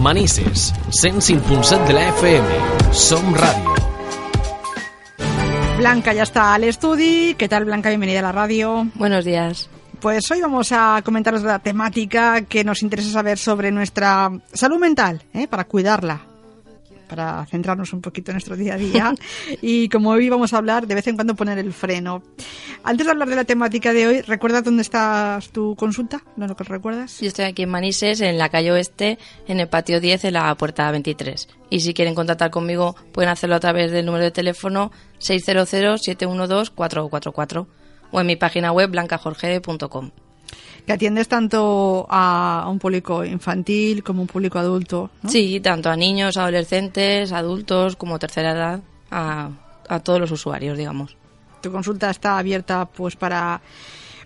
Manises, 105.7 de la FM. Som Ràdio. Blanca ya está al estudio. ¿Qué tal, Blanca? Bienvenida a la radio. Buenos días. Pues hoy vamos a comentaros la temática que nos interesa saber sobre nuestra salud mental, ¿eh? para cuidarla, para centrarnos un poquito en nuestro día a día. y como hoy vamos a hablar, de vez en cuando poner el freno. Antes de hablar de la temática de hoy, ¿recuerdas dónde estás tu consulta? ¿No lo que recuerdas? Yo estoy aquí en Manises, en la calle Oeste, en el patio 10, en la puerta 23. Y si quieren contactar conmigo, pueden hacerlo a través del número de teléfono 600-712-444 o en mi página web blancajorge.com. Que atiendes tanto a un público infantil como un público adulto. ¿no? Sí, tanto a niños, adolescentes, adultos como tercera edad, a, a todos los usuarios, digamos. Tu consulta está abierta pues para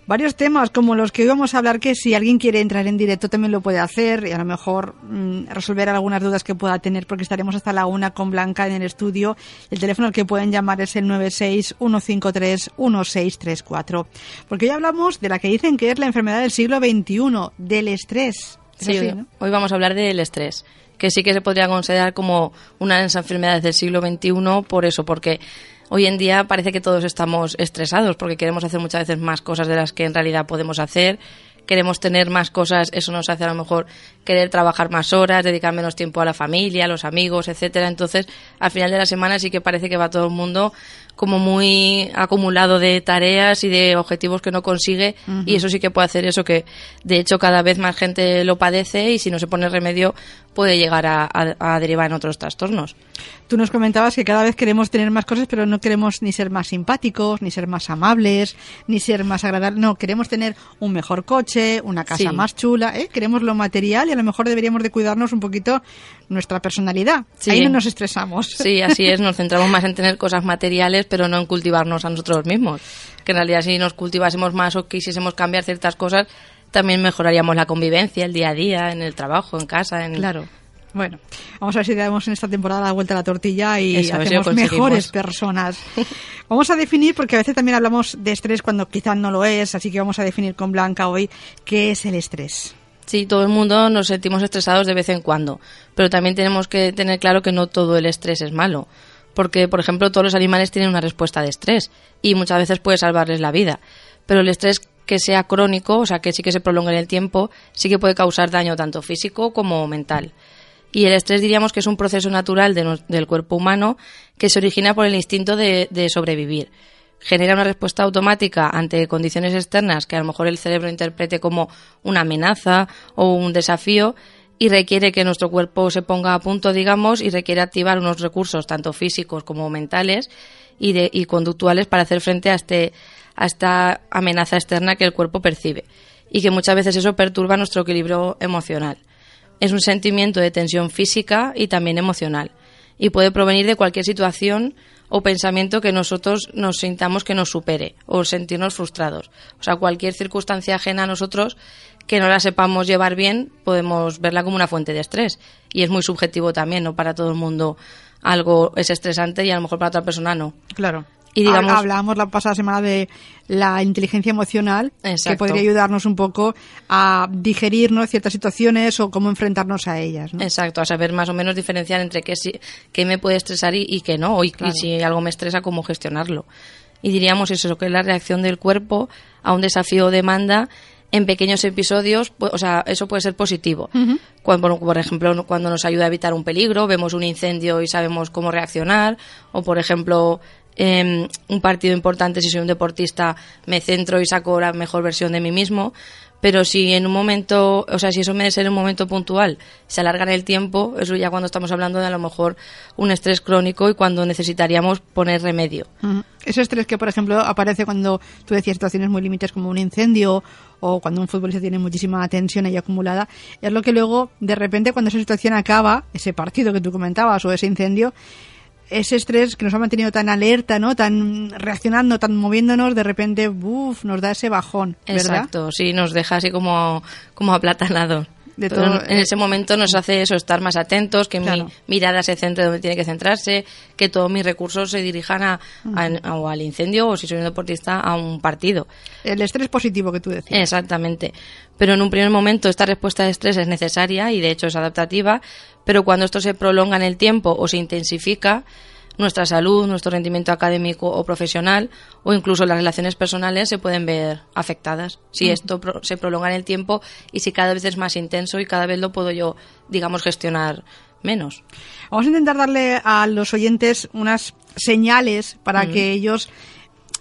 varios temas como los que hoy vamos a hablar que si alguien quiere entrar en directo también lo puede hacer y a lo mejor mm, resolver algunas dudas que pueda tener porque estaremos hasta la una con Blanca en el estudio. El teléfono al que pueden llamar es el 96-153-1634. Porque hoy hablamos de la que dicen que es la enfermedad del siglo XXI, del estrés. ¿Es Sí, así, hoy, no? hoy vamos a hablar del estrés, que sí que se podría considerar como una de las enfermedades del siglo XXI por eso, porque hoy en día parece que todos estamos estresados porque queremos hacer muchas veces más cosas de las que en realidad podemos hacer, queremos tener más cosas, eso nos hace a lo mejor querer trabajar más horas, dedicar menos tiempo a la familia, a los amigos, etcétera. Entonces, al final de la semana sí que parece que va todo el mundo como muy acumulado de tareas y de objetivos que no consigue y eso sí que puede hacer eso que de hecho cada vez más gente lo padece y si no se pone remedio puede llegar a, a- a derivar en otros trastornos. Tú nos comentabas que cada vez queremos tener más cosas, pero no queremos ni ser más simpáticos, ni ser más amables, ni ser más agradables. No, queremos tener un mejor coche, una casa Sí. más chula, ¿eh? queremos lo material y a lo mejor deberíamos de cuidarnos un poquito nuestra personalidad. Sí. Ahí no nos estresamos. Sí, así es, nos centramos más en tener cosas materiales, pero no en cultivarnos a nosotros mismos. Que en realidad si nos cultivásemos más o quisiésemos cambiar ciertas cosas, también mejoraríamos la convivencia, el día a día, en el trabajo, en casa, en Claro. Bueno, vamos a ver si damos en esta temporada la vuelta a la tortilla y Eso, si hacemos mejores personas. Vamos a definir, porque a veces también hablamos de estrés cuando quizás no lo es, así que vamos a definir con Blanca hoy qué es el estrés. Sí, todo el mundo nos sentimos estresados de vez en cuando, pero también tenemos que tener claro que no todo el estrés es malo, porque, por ejemplo, todos los animales tienen una respuesta de estrés y muchas veces puede salvarles la vida, pero el estrés que sea crónico, o sea, que sí que se prolongue en el tiempo, sí que puede causar daño tanto físico como mental. Y el estrés diríamos que es un proceso natural de del cuerpo humano que se origina por el instinto de, de sobrevivir. Genera una respuesta automática ante condiciones externas que a lo mejor el cerebro interprete como una amenaza o un desafío y requiere que nuestro cuerpo se ponga a punto, digamos, y requiere activar unos recursos tanto físicos como mentales y, de, y conductuales para hacer frente a, este, a esta amenaza externa que el cuerpo percibe y que muchas veces eso perturba nuestro equilibrio emocional. Es un sentimiento de tensión física y también emocional y puede provenir de cualquier situación o pensamiento que nosotros nos sintamos que nos supere o sentirnos frustrados. O sea, cualquier circunstancia ajena a nosotros que no la sepamos llevar bien, podemos verla como una fuente de estrés. Y es muy subjetivo también, ¿no? Para todo el mundo algo es estresante y a lo mejor para otra persona no. Claro. Y digamos- Hablábamos la pasada semana de la inteligencia emocional, que Exacto. podría ayudarnos un poco a digerir ¿no? ciertas situaciones o cómo enfrentarnos a ellas. ¿no? Exacto, a saber más o menos diferenciar entre qué, sí, qué me puede estresar y, y qué no, y, y si algo me estresa, cómo gestionarlo. Y diríamos eso, que es la reacción del cuerpo a un desafío o demanda en pequeños episodios, pu- o sea, eso puede ser positivo. cuando, por ejemplo, cuando nos ayuda a evitar un peligro, vemos un incendio y sabemos cómo reaccionar, o por ejemplo, em, un partido importante, si soy un deportista, me centro y saco la mejor versión de mí mismo. Pero si en un momento, o sea, si eso me debe ser un momento puntual, se alarga en el tiempo, eso ya cuando estamos hablando de a lo mejor un estrés crónico y cuando necesitaríamos poner remedio. Ujú. Ese estrés que, por ejemplo, aparece cuando tú decías situaciones muy límites como un incendio o cuando un futbolista tiene muchísima tensión ahí acumulada, es lo que luego, de repente, cuando esa situación acaba, ese partido que tú comentabas o ese incendio, ese estrés que nos ha mantenido tan alerta, ¿no? Tan reaccionando, tan moviéndonos, de repente, uff, nos da ese bajón, ¿verdad? Exacto, sí, nos deja así como, como aplatanados. De en ese momento nos hace eso, estar más atentos, que Claro. mi mirada se centre donde tiene que centrarse, que todos mis recursos se dirijan a, a- o al incendio o si soy un deportista a un partido. El estrés positivo que tú decías. Exactamente. Pero en un primer momento esta respuesta de estrés es necesaria y de hecho es adaptativa, pero cuando esto se prolonga en el tiempo o se intensifica, nuestra salud, nuestro rendimiento académico o profesional o incluso las relaciones personales se pueden ver afectadas. Si esto pro- se prolonga en el tiempo y si cada vez es más intenso y cada vez lo puedo yo, digamos, gestionar menos. Vamos a intentar darle a los oyentes unas señales para que ellos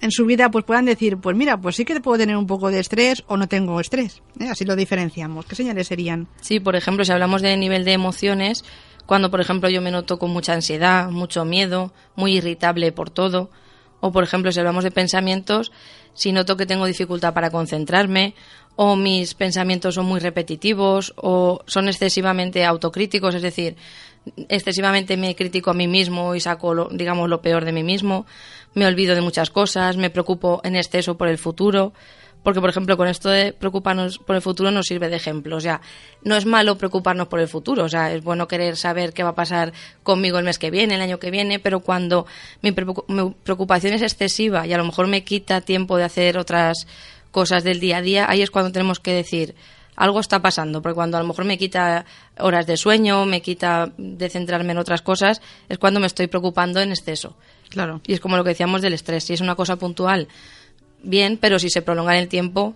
en su vida pues puedan decir, pues mira, pues sí que puedo tener un poco de estrés o no tengo estrés. ¿eh? Así lo diferenciamos. ¿Qué señales serían? Sí, por ejemplo, si hablamos de nivel de emociones, cuando, por ejemplo, yo me noto con mucha ansiedad, mucho miedo, muy irritable por todo, o, por ejemplo, si hablamos de pensamientos, si noto que tengo dificultad para concentrarme, o mis pensamientos son muy repetitivos, o son excesivamente autocríticos, es decir, excesivamente me critico a mí mismo y saco, lo- digamos, lo peor de mí mismo, me olvido de muchas cosas, me preocupo en exceso por el futuro, porque, por ejemplo, con esto de preocuparnos por el futuro nos sirve de ejemplo. O sea, no es malo preocuparnos por el futuro. O sea, es bueno querer saber qué va a pasar conmigo el mes que viene, el año que viene, pero cuando mi, preocu- mi preocupación es excesiva y a lo mejor me quita tiempo de hacer otras cosas del día a día, ahí es cuando tenemos que decir, algo está pasando, porque cuando a lo mejor me quita horas de sueño, me quita de centrarme en otras cosas, es cuando me estoy preocupando en exceso. Claro. Y es como lo que decíamos del estrés. Si es una cosa puntual, bien, pero si se prolonga en el tiempo,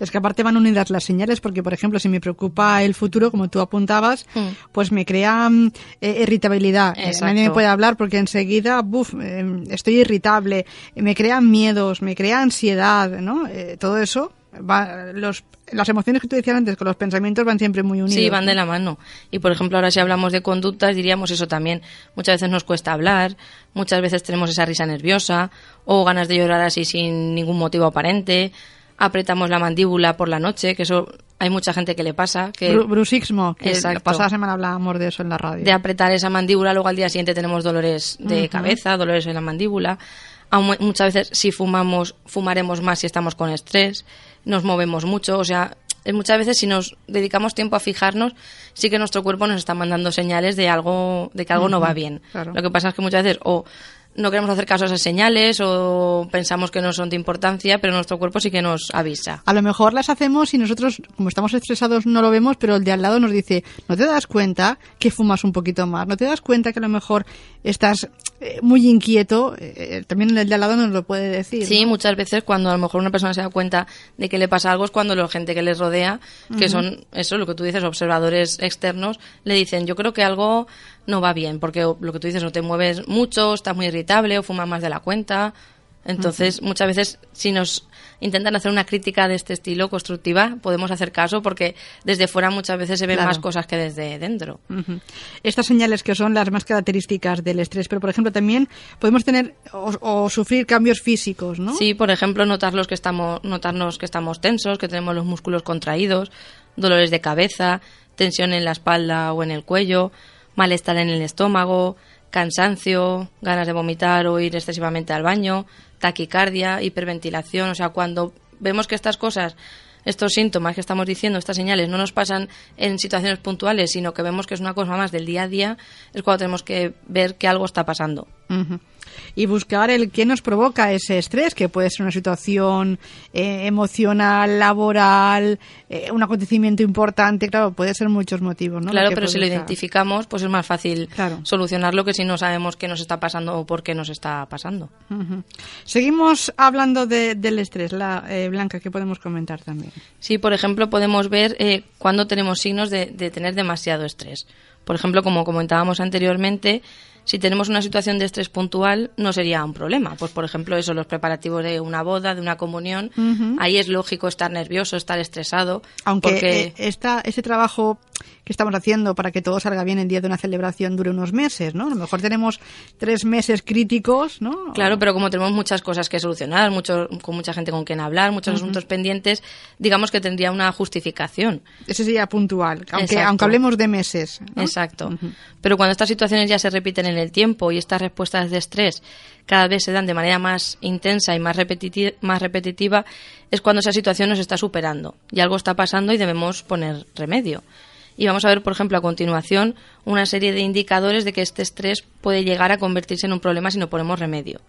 Es que aparte van unidas las señales porque, por ejemplo, si me preocupa el futuro, como tú apuntabas, Mm. pues me crea mm, eh, irritabilidad. Eh, nadie me puede hablar porque enseguida, buf, eh, estoy irritable. Me crean miedos, me crea ansiedad, ¿no? Eh, todo eso, va, los, las emociones que tú decías antes con los pensamientos van siempre muy unidos. sí, van de la mano. Y por ejemplo, ahora si hablamos de conductas, diríamos eso también. Muchas veces nos cuesta hablar, muchas veces tenemos esa risa nerviosa o ganas de llorar así sin ningún motivo aparente. Apretamos la mandíbula por la noche, que eso hay mucha gente que le pasa, que Bru- bruxismo, que Exacto. la pasada semana hablábamos de eso en la radio. de apretar esa mandíbula, luego al día siguiente tenemos dolores de cabeza, dolores en la mandíbula. Muchas veces si fumamos, fumaremos más si estamos con estrés, nos movemos mucho, o sea, muchas veces si nos dedicamos tiempo a fijarnos, sí que nuestro cuerpo nos está mandando señales de algo, de que algo no va bien. claro. Lo que pasa es que muchas veces o no queremos hacer caso a esas señales o pensamos que no son de importancia, pero nuestro cuerpo sí que nos avisa. A lo mejor las hacemos y nosotros, como estamos estresados, no lo vemos, pero el de al lado nos dice, ¿no te das cuenta que fumas un poquito más? ¿No te das cuenta que a lo mejor estás muy inquieto? Eh, también el de al lado nos lo puede decir. Sí, ¿no? muchas veces cuando a lo mejor una persona se da cuenta de que le pasa algo es cuando la gente que les rodea, que son eso, lo que tú dices, observadores externos, le dicen, yo creo que algo no va bien, porque lo que tú dices, no te mueves mucho, estás muy irritable o fumas más de la cuenta. Entonces, muchas veces, si nos intentan hacer una crítica de este estilo constructiva, podemos hacer caso porque desde fuera muchas veces se ven Claro. más cosas que desde dentro. Estas señales que son las más características del estrés, pero por ejemplo también podemos tener o, o sufrir cambios físicos, ¿no? Sí, por ejemplo, notar los que estamos, notarnos que estamos tensos, que tenemos los músculos contraídos, dolores de cabeza, tensión en la espalda o en el cuello, malestar en el estómago, cansancio, ganas de vomitar o ir excesivamente al baño, taquicardia, hiperventilación. O sea, cuando vemos que estas cosas, estos síntomas que estamos diciendo, estas señales, no nos pasan en situaciones puntuales, sino que vemos que es una cosa más del día a día, es cuando tenemos que ver que algo está pasando. Y buscar el qué nos provoca ese estrés, que puede ser una situación eh, emocional, laboral, eh, un acontecimiento importante, claro, puede ser muchos motivos, ¿no? Claro, pero si lo identificamos, pues es más fácil Claro. solucionarlo que si no sabemos qué nos está pasando o por qué nos está pasando. Seguimos hablando de- del estrés, la eh, Blanca, que podemos comentar también. Sí, por ejemplo, podemos ver eh, cuando tenemos signos de, de tener demasiado estrés. Por ejemplo, como comentábamos anteriormente, si tenemos una situación de estrés puntual, no sería un problema. Pues, por ejemplo, eso, los preparativos de una boda, de una comunión, ahí es lógico estar nervioso, estar estresado. Aunque porque... esta, ese trabajo que estamos haciendo para que todo salga bien el día de una celebración dure unos meses, ¿no? A lo mejor tenemos tres meses críticos, ¿no? Claro, pero como tenemos muchas cosas que solucionar, mucho, con mucha gente con quien hablar, muchos asuntos pendientes, digamos que tendría una justificación. Ese sería puntual, aunque, Exacto. aunque hablemos de meses. ¿no? Exacto. Pero cuando estas situaciones ya se repiten en el tiempo y estas respuestas de estrés cada vez se dan de manera más intensa y más, repetiti- más repetitiva, es cuando esa situación nos está superando y algo está pasando y debemos poner remedio. Y vamos a ver, por ejemplo, a continuación, una serie de indicadores de que este estrés puede llegar a convertirse en un problema si no ponemos remedio.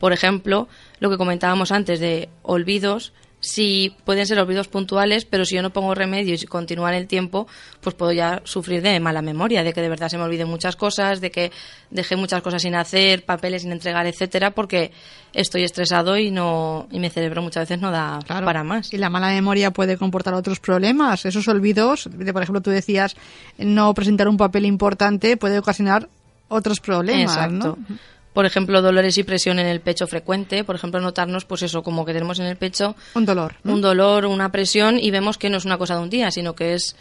Por ejemplo, lo que comentábamos antes de olvidos, si pueden ser olvidos puntuales, pero si yo no pongo remedio y continúa en el tiempo, pues puedo ya sufrir de mala memoria, de que de verdad se me olviden muchas cosas, de que dejé muchas cosas sin hacer, papeles sin entregar, etcétera, porque estoy estresado y no y mi cerebro muchas veces no da para más. Y la mala memoria puede comportar otros problemas. Esos olvidos, de, por ejemplo, tú decías no presentar un papel importante puede ocasionar otros problemas, Exacto por ejemplo, dolores y presión en el pecho frecuente, por ejemplo, notarnos, pues eso, como que tenemos en el pecho un dolor, un dolor, una presión y vemos que no es una cosa de un día, sino que es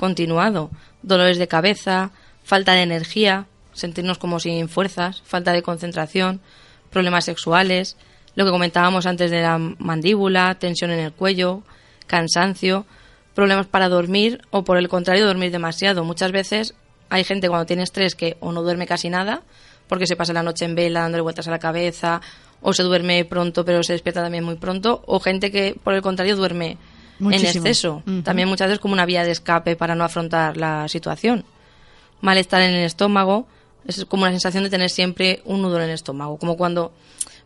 continuado. Dolores de cabeza, falta de energía, sentirnos como sin fuerzas, falta de concentración, problemas sexuales, lo que comentábamos antes de la mandíbula, tensión en el cuello, cansancio, problemas para dormir o por el contrario dormir demasiado. Muchas veces hay gente cuando tiene estrés que o no duerme casi nada porque se pasa la noche en vela dándole vueltas a la cabeza, o se duerme pronto pero se despierta también muy pronto, o gente que por el contrario duerme en exceso, también muchas veces como una vía de escape para no afrontar la situación. Malestar en el estómago, es como una sensación de tener siempre un nudo en el estómago, como cuando,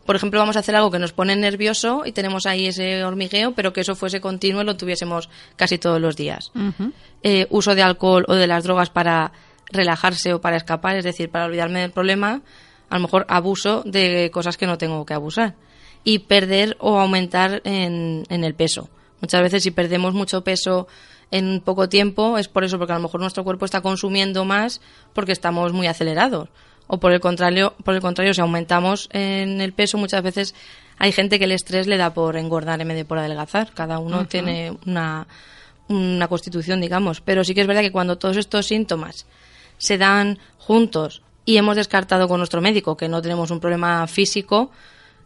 por ejemplo, vamos a hacer algo que nos pone nervioso y tenemos ahí ese hormigueo, pero que eso fuese continuo y lo tuviésemos casi todos los días. Eh, uso de alcohol o de las drogas para relajarse o para escapar, es decir, para olvidarme del problema, a lo mejor abuso de cosas que no tengo que abusar. Y perder o aumentar en, el peso. Muchas veces si perdemos mucho peso en poco tiempo es por eso, porque a lo mejor nuestro cuerpo está consumiendo más porque estamos muy acelerados. O por el contrario, por el contrario, si aumentamos en el peso, muchas veces hay gente que el estrés le da por engordar en vez de por adelgazar. Cada uno tiene una, una constitución, digamos. Pero sí que es verdad que cuando todos estos síntomas se dan juntos y hemos descartado con nuestro médico que no tenemos un problema físico,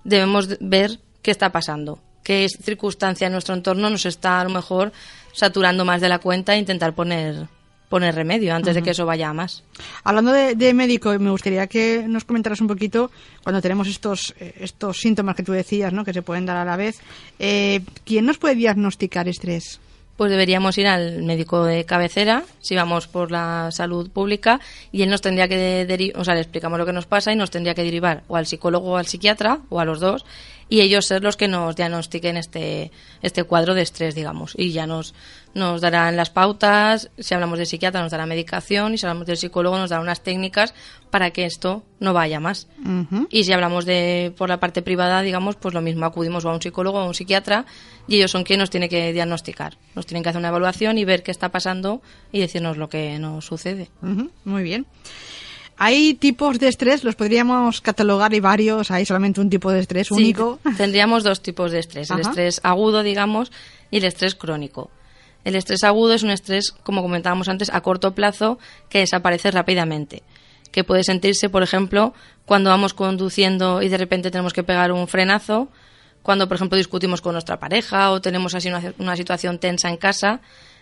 debemos ver qué está pasando, qué circunstancia en nuestro entorno nos está a lo mejor saturando más de la cuenta e intentar poner poner remedio antes de que eso vaya a más. Hablando de, médico, me gustaría que nos comentaras un poquito cuando tenemos estos eh, estos síntomas que tú decías, ¿no? que se pueden dar a la vez. Eh, ¿Quién nos puede diagnosticar estrés? Pues deberíamos ir al médico de cabecera, si vamos por la salud pública, y él nos tendría que o sea, le explicamos lo que nos pasa y nos tendría que derivar o al psicólogo o al psiquiatra, o a los dos, y ellos ser los que nos diagnostiquen este, este cuadro de estrés, digamos, y ya nos, nos darán las pautas, si hablamos de psiquiatra nos dará medicación y si hablamos del psicólogo nos dará unas técnicas para que esto no vaya más. Y si hablamos de por la parte privada, digamos, pues lo mismo, acudimos a un psicólogo o a un psiquiatra y ellos son quienes nos tienen que diagnosticar. Nos tienen que hacer una evaluación y ver qué está pasando y decirnos lo que nos sucede. Muy bien. Hay tipos de estrés, los podríamos catalogar y varios, hay solamente un tipo de estrés único. Tendríamos dos tipos de estrés, el estrés agudo, digamos, y el estrés crónico. El estrés agudo es un estrés, como comentábamos antes, a corto plazo que desaparece rápidamente, que puede sentirse, por ejemplo, cuando vamos conduciendo y de repente tenemos que pegar un frenazo, cuando, por ejemplo, discutimos con nuestra pareja o tenemos así una, una situación tensa en casa.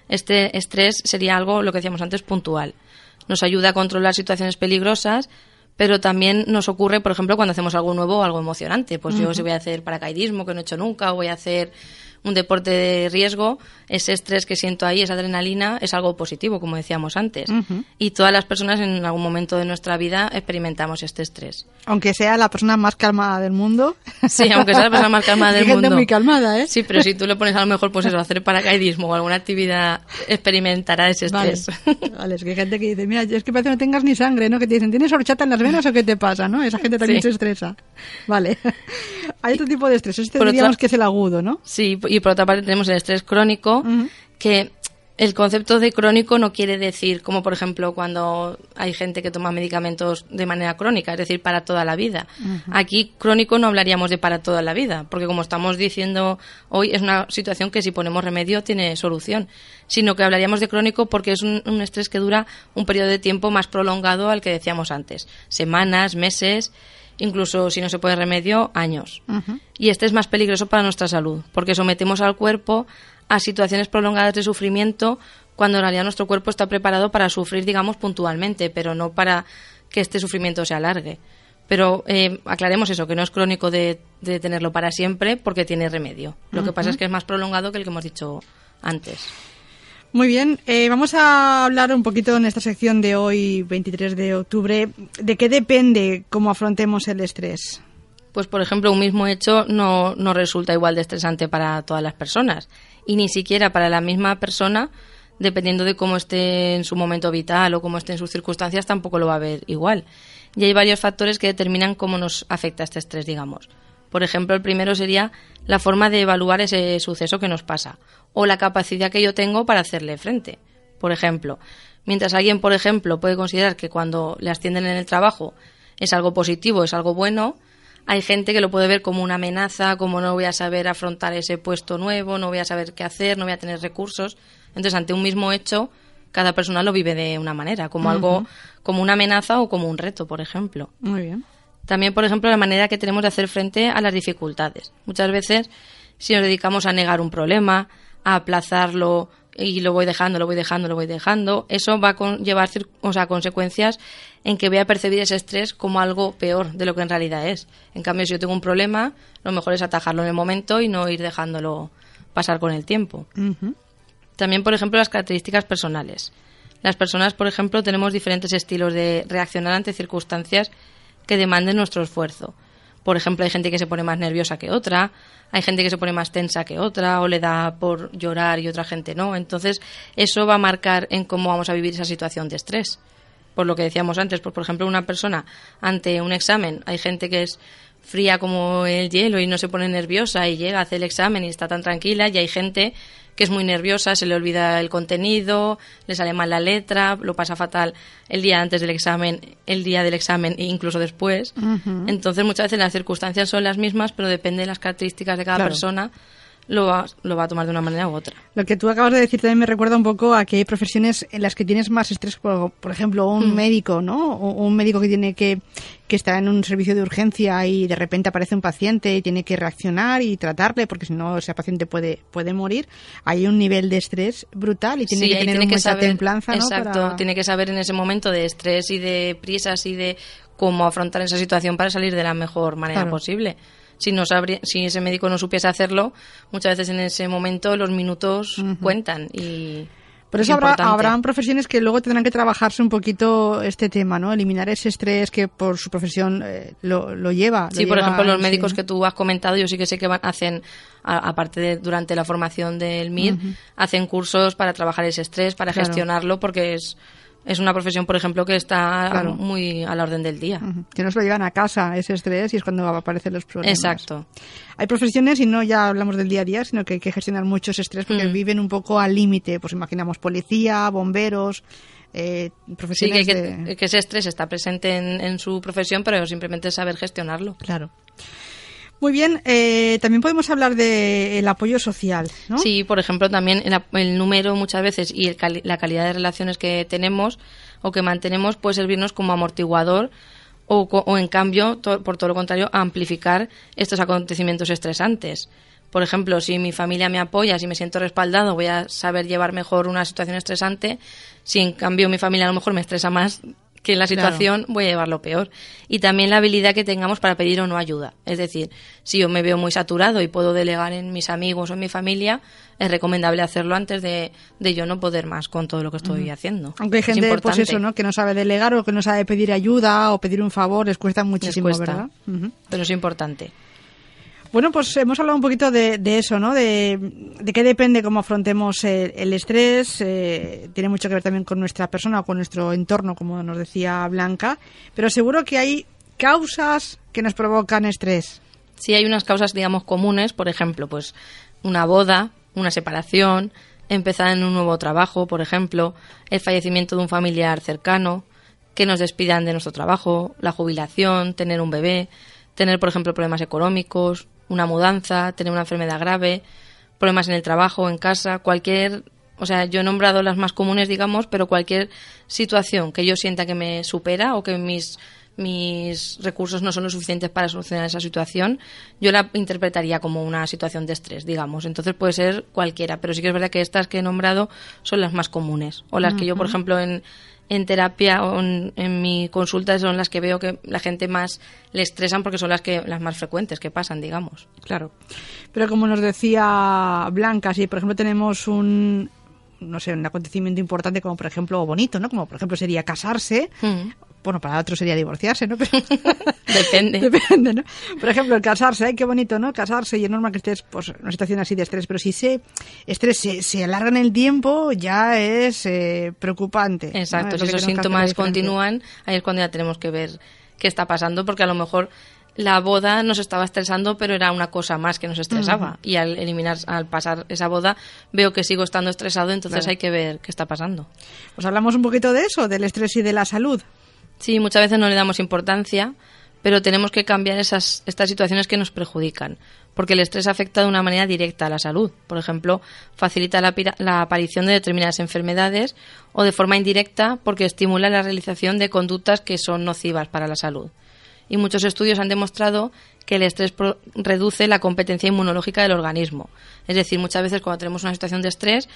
Este estrés sería algo, lo que decíamos antes, puntual nos ayuda a controlar situaciones peligrosas, pero también nos ocurre, por ejemplo, cuando hacemos algo nuevo o algo emocionante. Pues yo si voy a hacer paracaidismo, que no he hecho nunca, o voy a hacer un deporte de riesgo, ese estrés que siento ahí, esa adrenalina, es algo positivo, como decíamos antes. Y todas las personas en algún momento de nuestra vida experimentamos este estrés. Aunque sea la persona más calmada del mundo. Sí, aunque sea la persona más calmada del mundo. muy calmada, ¿eh? Sí, pero si tú le pones a lo mejor, pues eso, hacer paracaidismo o alguna actividad, experimentará ese estrés. Vale, es que hay gente que dice, mira, es que parece que no tengas ni sangre, ¿no? Que te dicen, ¿tienes horchata en las venas o qué te pasa, no? Esa gente también se estresa. Vale. hay otro tipo de estrés, este diríamos que es el agudo, ¿no? Sí, y por otra parte tenemos el estrés crónico, que el concepto de crónico no quiere decir, como por ejemplo cuando hay gente que toma medicamentos de manera crónica, es decir, para toda la vida. Aquí crónico no hablaríamos de para toda la vida, porque como estamos diciendo hoy, es una situación que si ponemos remedio tiene solución, sino que hablaríamos de crónico porque es un, un estrés que dura un periodo de tiempo más prolongado al que decíamos antes, semanas, meses incluso si no se puede remedio, años. Y este es más peligroso para nuestra salud, porque sometemos al cuerpo a situaciones prolongadas de sufrimiento cuando en realidad nuestro cuerpo está preparado para sufrir, digamos, puntualmente, pero no para que este sufrimiento se alargue. Pero eh, aclaremos eso, que no es crónico de, tenerlo para siempre porque tiene remedio. Lo que pasa es que es más prolongado que el que hemos dicho antes. Muy bien, eh, vamos a hablar un poquito en esta sección de hoy, 23 de octubre, de qué depende cómo afrontemos el estrés. Pues, por ejemplo, un mismo hecho no, no resulta igual de estresante para todas las personas y ni siquiera para la misma persona, dependiendo de cómo esté en su momento vital o cómo esté en sus circunstancias, tampoco lo va a ver igual. Y hay varios factores que determinan cómo nos afecta este estrés, digamos. Por ejemplo, el primero sería la forma de evaluar ese suceso que nos pasa o la capacidad que yo tengo para hacerle frente. Por ejemplo, mientras alguien, por ejemplo, puede considerar que cuando le ascienden en el trabajo es algo positivo, es algo bueno, hay gente que lo puede ver como una amenaza, como no voy a saber afrontar ese puesto nuevo, no voy a saber qué hacer, no voy a tener recursos. Entonces, ante un mismo hecho, cada persona lo vive de una manera, como algo, como una amenaza o como un reto, por ejemplo. Muy bien. También, por ejemplo, la manera que tenemos de hacer frente a las dificultades. Muchas veces, si nos dedicamos a negar un problema, a aplazarlo y lo voy dejando, lo voy dejando, lo voy dejando, eso va a llevar o sea, consecuencias en que voy a percibir ese estrés como algo peor de lo que en realidad es. En cambio, si yo tengo un problema, lo mejor es atajarlo en el momento y no ir dejándolo pasar con el tiempo. También, por ejemplo, las características personales. Las personas, por ejemplo, tenemos diferentes estilos de reaccionar ante circunstancias que demanden nuestro esfuerzo. Por ejemplo, hay gente que se pone más nerviosa que otra, hay gente que se pone más tensa que otra, o le da por llorar y otra gente no. Entonces, eso va a marcar en cómo vamos a vivir esa situación de estrés. Por lo que decíamos antes, pues, por ejemplo, una persona ante un examen, hay gente que es fría como el hielo y no se pone nerviosa y llega, hace el examen y está tan tranquila, y hay gente que es muy nerviosa, se le olvida el contenido, le sale mal la letra, lo pasa fatal el día antes del examen, el día del examen e incluso después. Entonces muchas veces las circunstancias son las mismas, pero depende de las características de cada persona lo va, lo va a tomar de una manera u otra. Lo que tú acabas de decir también me recuerda un poco a que hay profesiones en las que tienes más estrés, por, por ejemplo, un Mm. médico, ¿no? O un médico que tiene que, que está en un servicio de urgencia y de repente aparece un paciente y tiene que reaccionar y tratarle porque si no ese paciente puede, puede morir. Hay un nivel de estrés brutal y tiene Sí, que tener tiene que mucha saber, templanza, ¿no? Exacto, Para- tiene que saber en ese momento de estrés y de prisas y de cómo afrontar esa situación para salir de la mejor manera Claro. posible. Si, no sabría- si ese médico no supiese hacerlo, muchas veces en ese momento los minutos cuentan y Por es eso habrá, habrán profesiones que luego tendrán que trabajarse un poquito este tema, ¿no? Eliminar ese estrés que por su profesión eh, lo, lo lleva. lo Sí, por lleva ejemplo, los sí, médicos que tú has comentado, yo sí que sé que van- hacen, a- aparte de durante la formación del MIR, hacen cursos para trabajar ese estrés, para Claro. gestionarlo, porque es, es una profesión, por ejemplo, que está Claro. muy a la orden del día. Que no se lo llevan a casa ese estrés y es cuando aparecen los problemas. Exacto. Hay profesiones, y no ya hablamos del día a día, sino que hay que gestionar mucho ese estrés porque Mm. viven un poco al límite. Pues imaginamos policía, bomberos, eh, Sí, que, profesiones de... que, que ese estrés está presente en, en su profesión, pero simplemente saber gestionarlo. Claro. Muy bien, eh, también podemos hablar del apoyo social, ¿no? Sí, por ejemplo, también el, el número muchas veces y el cali- la calidad de relaciones que tenemos o que mantenemos puede servirnos como amortiguador o, o en cambio, por todo lo contrario, amplificar estos acontecimientos estresantes. Por ejemplo, si mi familia me apoya, si me siento respaldado, voy a saber llevar mejor una situación estresante. Si en cambio mi familia a lo mejor me estresa más que la Claro. situación, voy a llevarlo peor. Y también la habilidad que tengamos para pedir o no ayuda. Es decir, si yo me veo muy saturado y puedo delegar en mis amigos o en mi familia, es recomendable hacerlo antes de, de yo no poder más con todo lo que estoy haciendo. Aunque hay Es gente, pues eso, ¿no? Que no sabe delegar o que no sabe pedir ayuda o pedir un favor, les cuesta muchísimo, cuesta. ¿verdad? Pero es importante. Bueno, pues hemos hablado un poquito de, eso, ¿no? De, qué depende cómo afrontemos el, el estrés. eh, tiene mucho que ver también con nuestra persona o con nuestro entorno, como nos decía Blanca. Pero seguro que hay causas que nos provocan estrés. Si hay unas causas, digamos, comunes, por ejemplo, pues una boda, una separación, empezar en un nuevo trabajo, por ejemplo, el fallecimiento de un familiar cercano, que nos despidan de nuestro trabajo, la jubilación, tener un bebé, tener, por ejemplo, problemas económicos, una mudanza, tener una enfermedad grave, problemas en el trabajo, en casa, cualquier, o sea, yo he nombrado las más comunes, digamos, pero cualquier situación que yo sienta que me supera o que mis mis recursos no son lo suficientes para solucionar esa situación, yo la interpretaría como una situación de estrés, digamos. Entonces puede ser cualquiera, pero sí que es verdad que estas que he nombrado son las más comunes. O las que yo, por ejemplo, en, en terapia o en, en mi consulta son las que veo que la gente más le estresan porque son las que las más frecuentes que pasan, digamos. Claro. Pero como nos decía Blanca, si por ejemplo tenemos un, no sé, un acontecimiento importante como por ejemplo, o bonito, ¿no? Como por ejemplo sería casarse. Mm. Bueno, para otro sería divorciarse, ¿no? Pero Depende. Depende, ¿no? Por ejemplo, el casarse, ay, qué bonito, ¿no? Casarse y es normal que estés pues, en una situación así de estrés, pero si ese estrés se, se alarga en el tiempo, ya es eh, preocupante. ¿no? Exacto, Es si esos síntomas continúan, ahí es cuando ya tenemos que ver qué está pasando, porque a lo mejor la boda nos estaba estresando, pero era una cosa más que nos estresaba. Y al eliminar, al pasar esa boda, veo que sigo estando estresado, entonces Claro. hay que ver qué está pasando. Pues hablamos un poquito de eso, del estrés y de la salud. Sí, muchas veces no le damos importancia, pero tenemos que cambiar esas, estas situaciones que nos perjudican, porque el estrés afecta de una manera directa a la salud. Por ejemplo, facilita la, la aparición de determinadas enfermedades o de forma indirecta porque estimula la realización de conductas que son nocivas para la salud. Y muchos estudios han demostrado que el estrés pro- reduce la competencia inmunológica del organismo. Es decir, muchas veces cuando tenemos una situación de estrés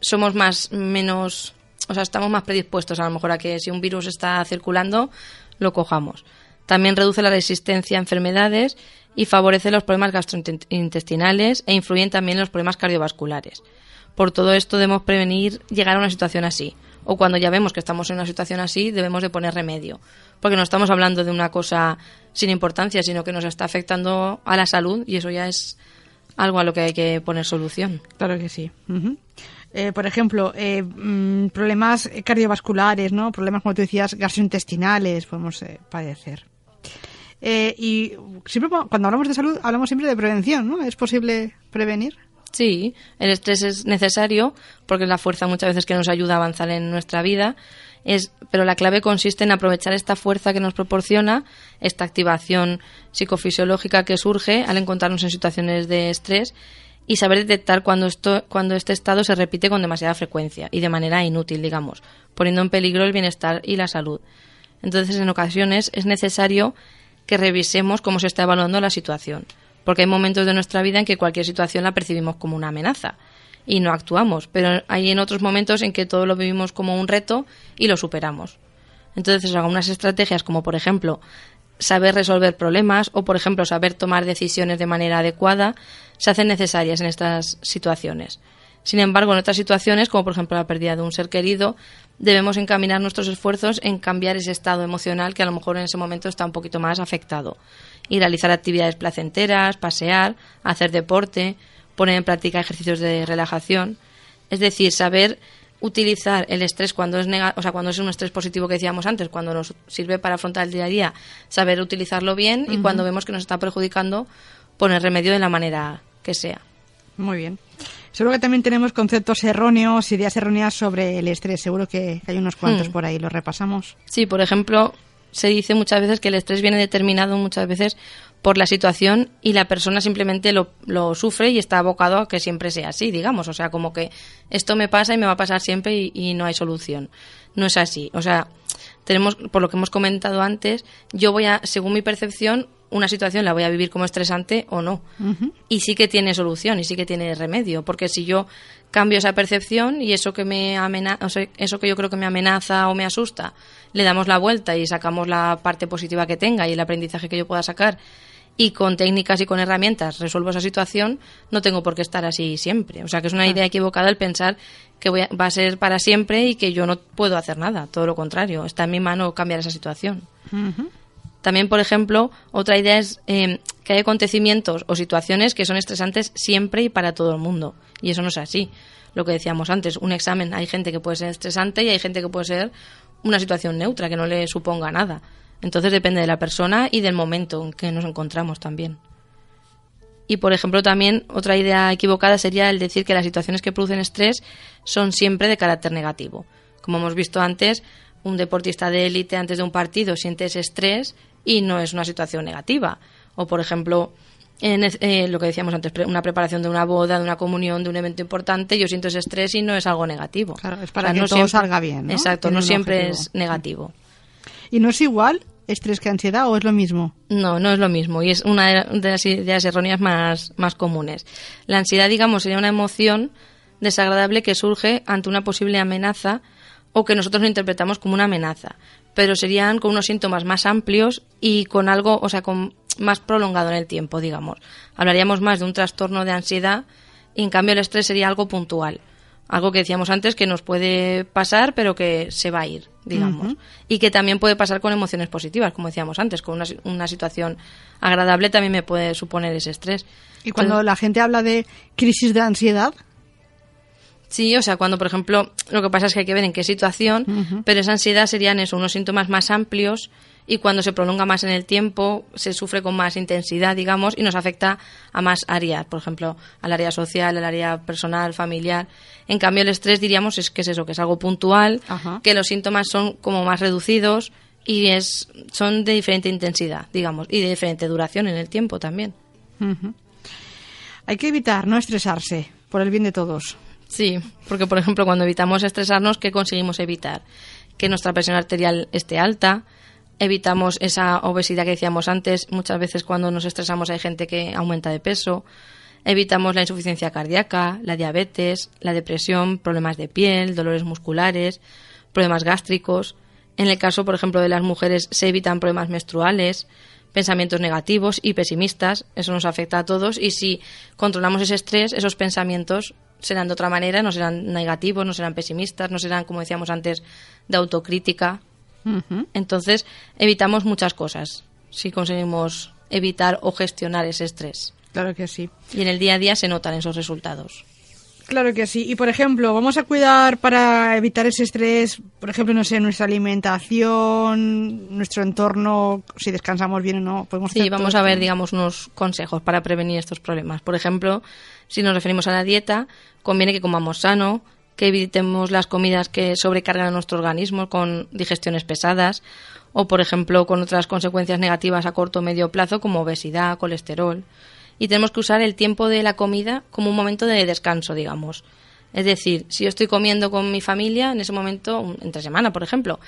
somos más menos, o sea, estamos más predispuestos a lo mejor a que si un virus está circulando lo cojamos. También reduce la resistencia a enfermedades y favorece los problemas gastrointestinales e influyen también en los problemas cardiovasculares. Por todo esto debemos prevenir llegar a una situación así. O cuando ya vemos que estamos en una situación así, debemos de poner remedio. Porque no estamos hablando de una cosa sin importancia, sino que nos está afectando a la salud y eso ya es algo a lo que hay que poner solución. Claro que sí. Ujú. Eh, por ejemplo, eh, mm, problemas cardiovasculares, ¿no? Problemas, como tú decías, gastrointestinales podemos eh, padecer. Eh, y siempre cuando hablamos de salud hablamos siempre de prevención, ¿no? ¿Es posible prevenir? Sí, el estrés es necesario porque es la fuerza muchas veces que nos ayuda a avanzar en nuestra vida. Es, pero la clave consiste en aprovechar esta fuerza que nos proporciona, esta activación psicofisiológica que surge al encontrarnos en situaciones de estrés y saber detectar cuando, esto, cuando este estado se repite con demasiada frecuencia y de manera inútil, digamos, poniendo en peligro el bienestar y la salud. Entonces, en ocasiones es necesario que revisemos cómo se está evaluando la situación, porque hay momentos de nuestra vida en que cualquier situación la percibimos como una amenaza y no actuamos, pero hay en otros momentos en que todo lo vivimos como un reto y lo superamos. Entonces, algunas estrategias como, por ejemplo, saber resolver problemas o, por ejemplo, saber tomar decisiones de manera adecuada, se hacen necesarias en estas situaciones. Sin embargo, en otras situaciones, como por ejemplo la pérdida de un ser querido, debemos encaminar nuestros esfuerzos en cambiar ese estado emocional que a lo mejor en ese momento está un poquito más afectado. Y realizar actividades placenteras, pasear, hacer deporte, poner en práctica ejercicios de relajación. Es decir, saber utilizar el estrés cuando es nega o sea, cuando es un estrés positivo que decíamos antes, cuando nos sirve para afrontar el día a día, saber utilizarlo bien y cuando vemos que nos está perjudicando, poner remedio de la manera que sea. Muy bien. Seguro que también tenemos conceptos erróneos, ideas erróneas sobre el estrés. Seguro que hay unos cuantos Hmm. por ahí. ¿Los repasamos? Sí, por ejemplo, se dice muchas veces que el estrés viene determinado muchas veces por la situación y la persona simplemente lo, lo sufre y está abocado a que siempre sea así, digamos. O sea, como que esto me pasa y me va a pasar siempre y, y no hay solución. No es así. O sea, tenemos, por lo que hemos comentado antes, yo voy a, según mi percepción, una situación la voy a vivir como estresante o no. Y sí que tiene solución y sí que tiene remedio, porque si yo cambio esa percepción y eso que me amena o sea, eso que yo creo que me amenaza o me asusta, le damos la vuelta y sacamos la parte positiva que tenga y el aprendizaje que yo pueda sacar y con técnicas y con herramientas resuelvo esa situación, no tengo por qué estar así siempre. O sea, que es una idea equivocada el pensar que voy a- va a ser para siempre y que yo no puedo hacer nada. Todo lo contrario, está en mi mano cambiar esa situación. También, por ejemplo, otra idea es eh, que hay acontecimientos o situaciones que son estresantes siempre y para todo el mundo. Y eso no es así. Lo que decíamos antes, un examen, hay gente que puede ser estresante y hay gente que puede ser una situación neutra, que no le suponga nada. Entonces depende de la persona y del momento en que nos encontramos también. Y, por ejemplo, también otra idea equivocada sería el decir que las situaciones que producen estrés son siempre de carácter negativo. Como hemos visto antes, un deportista de élite antes de un partido siente ese estrés y no es una situación negativa. O, por ejemplo, en eh, lo que decíamos antes, una preparación de una boda, de una comunión, de un evento importante, yo siento ese estrés y no es algo negativo. Claro, es para que todo siempre- salga bien, ¿no? Exacto, Tiene no siempre objetivo. es negativo. ¿Y no es igual estrés que ansiedad o es lo mismo? No, no es lo mismo y es una de las ideas erróneas más, más comunes. La ansiedad, digamos, sería una emoción desagradable que surge ante una posible amenaza o que nosotros lo interpretamos como una amenaza, pero serían con unos síntomas más amplios y con algo, o sea, con más prolongado en el tiempo, digamos. Hablaríamos más de un trastorno de ansiedad y en cambio el estrés sería algo puntual. Algo que decíamos antes que nos puede pasar, pero que se va a ir, digamos. Y que también puede pasar con emociones positivas, como decíamos antes, con una, una situación agradable también me puede suponer ese estrés. Y cuando la gente habla de crisis de ansiedad, Sí, o sea, cuando, por ejemplo, lo que pasa es que hay que ver en qué situación, pero esa ansiedad serían eso, unos síntomas más amplios y cuando se prolonga más en el tiempo se sufre con más intensidad, digamos, y nos afecta a más áreas, por ejemplo, al área social, al área personal, familiar. En cambio, el estrés diríamos es que es eso, que es algo puntual, que los síntomas son como más reducidos y es son de diferente intensidad, digamos, y de diferente duración en el tiempo también. Hay que evitar no estresarse por el bien de todos. Sí, porque por ejemplo cuando evitamos estresarnos, ¿qué conseguimos evitar? Que nuestra presión arterial esté alta, evitamos esa obesidad que decíamos antes, muchas veces cuando nos estresamos hay gente que aumenta de peso, evitamos la insuficiencia cardíaca, la diabetes, la depresión, problemas de piel, dolores musculares, problemas gástricos. En el caso, por ejemplo, de las mujeres se evitan problemas menstruales, pensamientos negativos y pesimistas. Eso nos afecta a todos y si controlamos ese estrés, esos pensamientos serán de otra manera, no serán negativos, no serán pesimistas, no serán, como decíamos antes, de autocrítica. Entonces, evitamos muchas cosas si conseguimos evitar o gestionar ese estrés. Claro que sí. Y en el día a día se notan esos resultados. Claro que sí. Y por ejemplo, vamos a cuidar para evitar ese estrés, por ejemplo, no sé, nuestra alimentación, nuestro entorno, si descansamos bien o no. Podemos sí, vamos a ver, digamos, unos consejos para prevenir estos problemas. Por ejemplo, si nos referimos a la dieta, conviene que comamos sano, que evitemos las comidas que sobrecargan a nuestro organismo con digestiones pesadas o, por ejemplo, con otras consecuencias negativas a corto o medio plazo como obesidad, colesterol. Y tenemos que usar el tiempo de la comida como un momento de descanso, digamos. Es decir, si yo estoy comiendo con mi familia, en ese momento, entre semana, por ejemplo,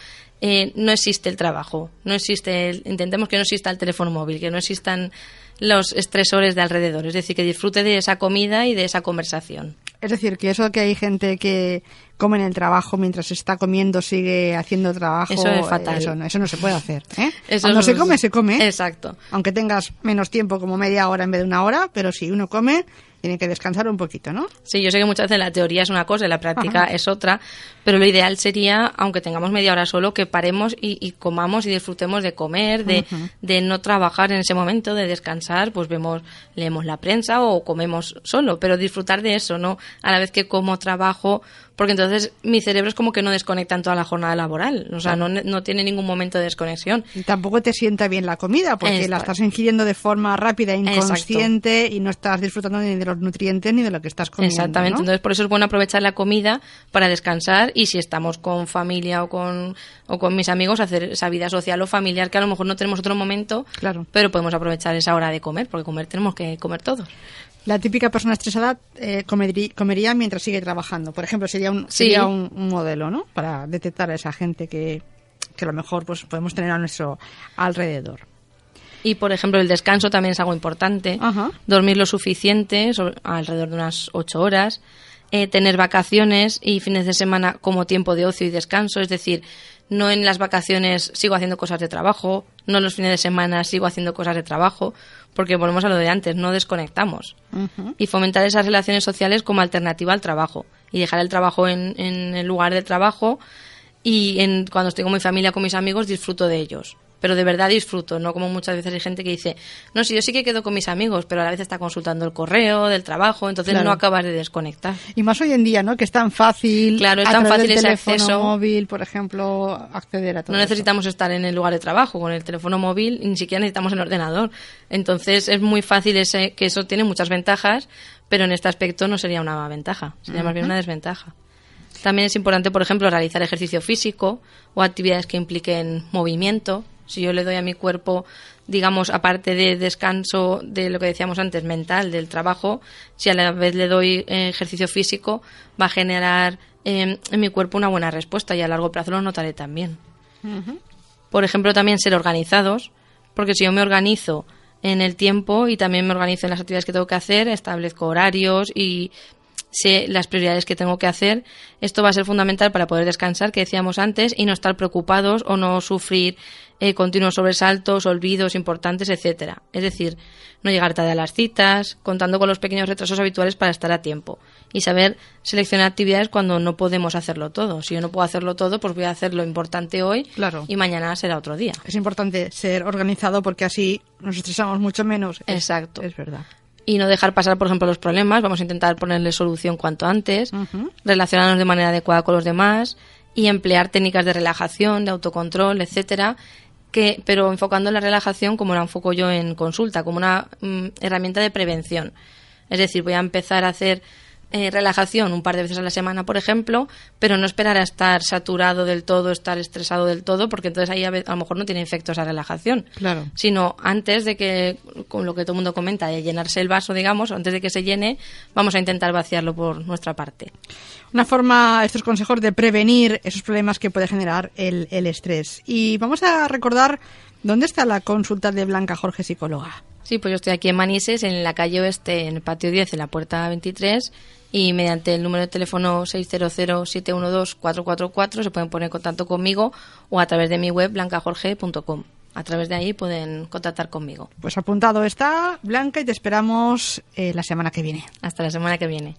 eh, no existe el trabajo, no existe, intentemos que no exista el teléfono móvil, que no existan los estresores de alrededor, es decir, que disfrute de esa comida y de esa conversación. Es decir, que eso que hay gente que come en el trabajo mientras está comiendo sigue haciendo trabajo. Eso es fatal. Eso no, eso no se puede hacer. ¿eh? Cuando se come, se come. Exacto. Aunque tengas menos tiempo, como media hora en vez de una hora, pero si uno come, tiene que descansar un poquito, ¿no? Sí, yo sé que muchas veces la teoría es una cosa y la práctica es otra, pero lo ideal sería, aunque tengamos media hora solo, que paremos y, comamos y disfrutemos de comer, de, de, no trabajar en ese momento, de descansar, pues vemos, leemos la prensa o comemos solo, pero disfrutar de eso, ¿no? A la vez que como trabajo, porque entonces mi cerebro es como que no desconecta en toda la jornada laboral, o sea, no, no tiene ningún momento de desconexión. Y tampoco te sienta bien la comida, porque la estás ingiriendo de forma rápida, e inconsciente, y no estás disfrutando ni de los nutrientes ni de lo que estás comiendo. Exactamente, entonces por eso es bueno aprovechar la comida para descansar y si estamos con familia o con, o con mis amigos, hacer esa vida social o familiar que a lo mejor no tenemos otro momento, claro. pero podemos aprovechar esa hora de comer, porque comer tenemos que comer todos. La típica persona estresada eh, comería, mientras sigue trabajando. Por ejemplo, sería un, sería un, modelo, ¿no? Para detectar a esa gente que, que a lo mejor pues podemos tener a nuestro alrededor. Y, por ejemplo, el descanso también es algo importante. Dormir lo suficiente, alrededor de unas ocho horas. Eh, tener vacaciones y fines de semana como tiempo de ocio y descanso. Es decir, no en las vacaciones sigo haciendo cosas de trabajo, no en los fines de semana sigo haciendo cosas de trabajo, porque volvemos a lo de antes, no desconectamos. Y fomentar esas relaciones sociales como alternativa al trabajo. Y dejar el trabajo en, en el lugar del trabajo y en, cuando estoy con mi familia, con mis amigos, disfruto de ellos pero de verdad disfruto, no como muchas veces hay gente que dice, no, si yo sí que quedo con mis amigos, pero a la vez está consultando el correo del trabajo, entonces no acabas de desconectar. Y más hoy en día, ¿no? Que es tan fácil, claro, es tan fácil ese acceso móvil, por ejemplo, acceder a todo. No necesitamos estar en el lugar de trabajo con el teléfono móvil, ni siquiera necesitamos el ordenador. Entonces es muy fácil ese, que eso tiene muchas ventajas, pero en este aspecto no sería una ventaja, sería más bien una desventaja. También es importante, por ejemplo, realizar ejercicio físico o actividades que impliquen movimiento, si yo le doy a mi cuerpo, digamos, aparte de descanso de lo que decíamos antes, mental, del trabajo, si a la vez le doy eh, ejercicio físico, va a generar em, en mi cuerpo una buena respuesta y a largo plazo lo notaré también. Por ejemplo, también ser organizados, porque si yo me organizo en el tiempo y también me organizo en las actividades que tengo que hacer, establezco horarios y sé las prioridades que tengo que hacer. Esto va a ser fundamental para poder descansar, que decíamos antes, y no estar preocupados o no sufrir eh, continuos sobresaltos, olvidos importantes, etcétera. Es decir, no llegar tarde a las citas, contando con los pequeños retrasos habituales para estar a tiempo y saber seleccionar actividades cuando no podemos hacerlo todo. Si yo no puedo hacerlo todo, pues voy a hacer lo importante hoy Claro. y mañana será otro día. Es importante ser organizado porque así nos estresamos mucho menos. Es- Exacto. Es verdad. Y no dejar pasar, por ejemplo, los problemas. Vamos a intentar ponerle solución cuanto antes, relacionarnos de manera adecuada con los demás y emplear técnicas de relajación, de autocontrol, etcétera, que, pero enfocando la relajación como la enfoco yo en consulta, como una mm, herramienta de prevención. Es decir, voy a empezar a hacer eh, relajación un par de veces a la semana, por ejemplo, pero no esperar a estar saturado del todo, estar estresado del todo, porque entonces ahí a, a lo mejor no tiene efectos la relajación Claro. sino antes de que, con lo que todo el mundo comenta, de llenarse el vaso, digamos, antes de que se llene, vamos a intentar vaciarlo por nuestra parte. Una forma, estos consejos de prevenir esos problemas que puede generar el, el estrés. Y vamos a recordar dónde está la consulta de Blanca Jorge, psicóloga. Sí, pues yo estoy aquí en Manises, en la calle Oeste, en el patio 10, en la puerta 23, y mediante el número de teléfono 600-712-444 se pueden poner en contacto conmigo o a través de mi web blancajorge.com. A través de ahí pueden contactar conmigo. Pues apuntado está, Blanca, y te esperamos eh, la semana que viene. Hasta la semana que viene.